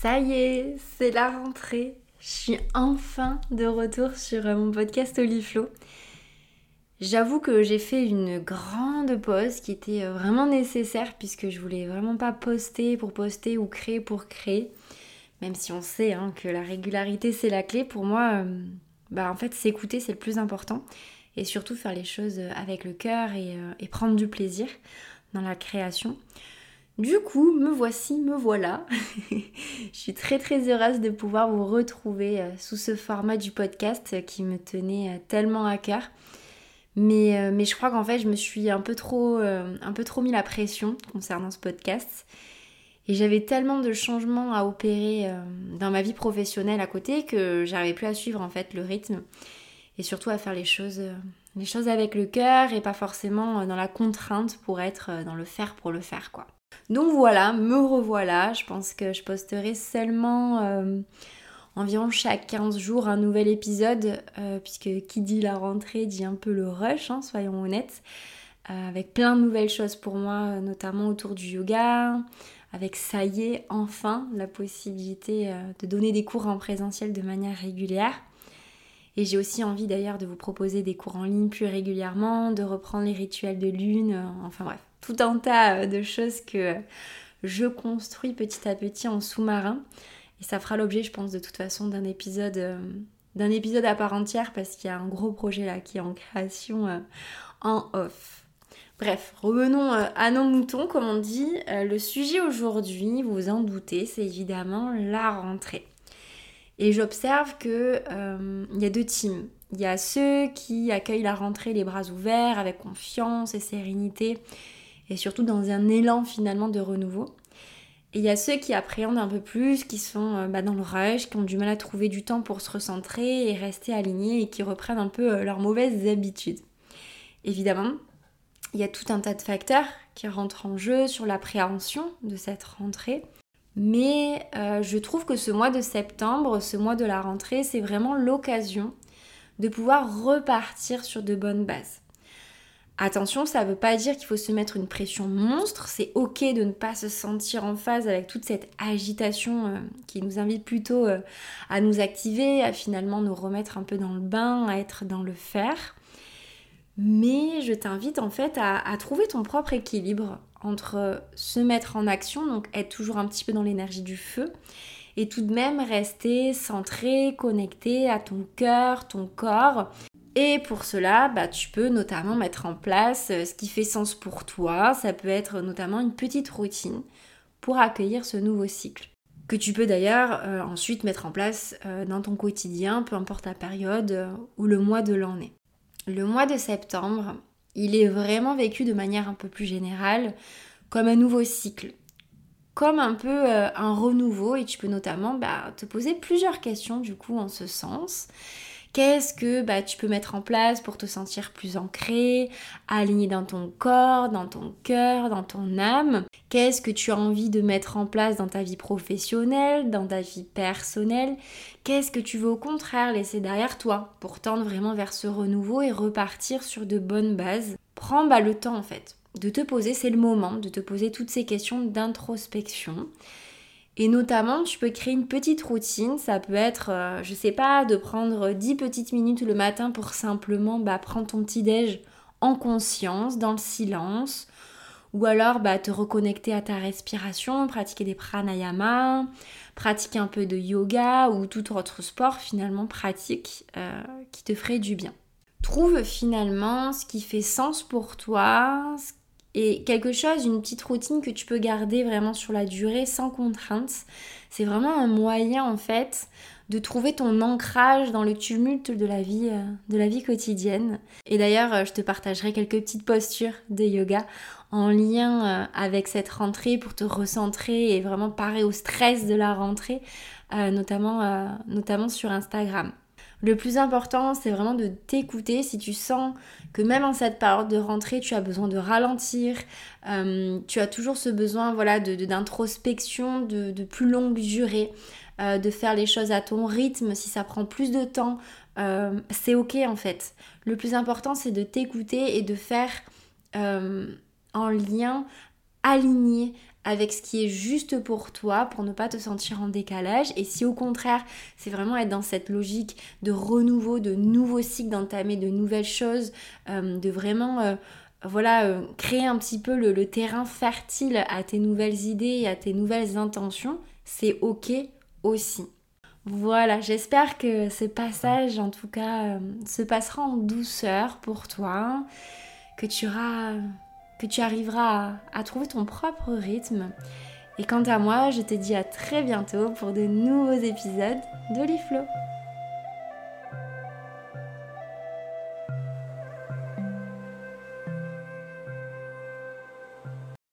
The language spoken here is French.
Ça y est, c'est la rentrée. Je suis enfin de retour sur mon podcast Oliflow. J'avoue que j'ai fait une grande pause qui était euh, vraiment nécessaire puisque je voulais vraiment pas poster pour poster ou créer pour créer. Même si on sait hein, que la régularité c'est la clé, pour moi, euh, bah en fait s'écouter c'est le plus important et surtout faire les choses avec le cœur euh, et prendre du plaisir dans la création. Du coup, me voici, me voilà. je suis très très heureuse de pouvoir vous retrouver sous ce format du podcast qui me tenait tellement à cœur. Euh, mais, je crois qu'en fait, je me suis un peu, trop, euh, un mis la pression concernant ce podcast. Et j'avais tellement de changements à opérer euh, dans ma vie professionnelle à côté que j'arrivais plus à suivre en fait le rythme. Et surtout à faire les choses, les choses avec le cœur et pas forcément dans la contrainte pour être dans le faire pour le faire quoi. Donc voilà, me revoilà. Je pense que je posterai seulement environ chaque 15 jours un nouvel épisode, euh, puisque qui dit la rentrée dit un peu le rush, hein, soyons honnêtes, euh, avec plein de nouvelles choses pour moi, notamment autour du yoga, avec ça y est, enfin, la possibilité euh, de donner des cours en présentiel de manière régulière. Et j'ai aussi envie d'ailleurs de vous proposer des cours en ligne plus régulièrement, de reprendre les rituels de lune, enfin bref, tout un tas de choses que je construis petit à petit en sous-marin. Et ça fera l'objet, je pense, de toute façon d'un épisode, euh, d'un épisode à part entière parce qu'il y a un gros projet là qui est en création euh, en off. Bref, revenons euh, à nos moutons, comme on dit. le sujet aujourd'hui, vous vous en doutez, c'est évidemment la rentrée. Et j'observe que il y a deux teams. Il y a ceux qui accueillent la rentrée les bras ouverts, avec confiance et sérénité, et surtout dans un élan finalement de renouveau. Et il y a ceux qui appréhendent un peu plus, qui sont euh, bah, dans le rush, qui ont du mal à trouver du temps pour se recentrer et rester alignés et qui reprennent un peu euh, leurs mauvaises habitudes. Évidemment, il y a tout un tas de facteurs qui rentrent en jeu sur l'appréhension de cette rentrée. Mais euh, je trouve que ce mois de septembre, ce mois de la rentrée, c'est vraiment l'occasion de pouvoir repartir sur de bonnes bases. Attention, ça ne veut pas dire qu'il faut se mettre une pression monstre. C'est ok de ne pas se sentir en phase avec toute cette agitation euh, qui nous invite plutôt euh, à nous activer, à finalement nous remettre un peu dans le bain, à être dans le faire. Mais je t'invite en fait à, à, trouver ton propre équilibre entre se mettre en action, donc être toujours un petit peu dans l'énergie du feu, et tout de même rester centré, connecté à ton cœur, ton corps, et pour cela, bah, tu peux notamment mettre en place euh, ce qui fait sens pour toi. Ça peut être notamment une petite routine pour accueillir ce nouveau cycle. Que tu peux d'ailleurs euh, ensuite mettre en place euh, dans ton quotidien, peu importe la période ou le mois de l'année. Le mois de septembre, il est vraiment vécu de manière un peu plus générale comme un nouveau cycle, comme un peu un renouveau et tu peux notamment bah, te poser plusieurs questions du coup en ce sens. Qu'est-ce que bah, tu peux mettre en place pour te sentir plus ancré, aligné dans ton corps, dans ton cœur, dans ton âme? Qu'est-ce que tu as envie de mettre en place dans ta vie professionnelle, dans ta vie personnelle? Qu'est-ce que tu veux au contraire laisser derrière toi pour tendre vraiment vers ce renouveau et repartir sur de bonnes bases? Prends bah, le temps en fait de te poser, c'est le moment de te poser toutes ces questions d'introspection et notamment, tu peux créer une petite routine. Ça peut être, euh, je sais pas, de prendre 10 petites minutes le matin pour simplement bah, prendre ton petit déj en conscience, dans le silence. Ou alors bah, te reconnecter à ta respiration, pratiquer des pranayamas, pratiquer un peu de yoga ou tout autre sport finalement pratique euh, qui te ferait du bien. Trouve finalement ce qui fait sens pour toi, et quelque chose, une petite routine que tu peux garder vraiment sur la durée sans contrainte. C'est vraiment un moyen en fait de trouver ton ancrage dans le tumulte de la vie, euh, quotidienne. Et d'ailleurs, euh, je te partagerai quelques petites postures de yoga en lien euh, avec cette rentrée pour te recentrer et vraiment parer au stress de la rentrée, notamment sur Instagram. Le plus important, c'est vraiment de t'écouter. Si tu sens que même en cette période de rentrée, tu as besoin de ralentir, tu as toujours ce besoin voilà, d'introspection de, de, plus longue durée, euh, de faire les choses à ton rythme, si ça prend plus de temps, euh, c'est ok en fait. Le plus important c'est de t'écouter et de faire euh, en lien aligné avec ce qui est juste pour toi pour ne pas te sentir en décalage et si au contraire c'est vraiment être dans cette logique de renouveau, de nouveaux cycles, d'entamer de nouvelles choses, de vraiment voilà créer un petit peu le, terrain fertile à tes nouvelles idées et à tes nouvelles intentions, c'est ok aussi. Voilà, j'espère que ce passage, en tout cas, euh, se passera en douceur pour toi, que tu, auras, que tu arriveras à, trouver ton propre rythme. Et quant à moi, je te dis à très bientôt pour de nouveaux épisodes d'Oliflo.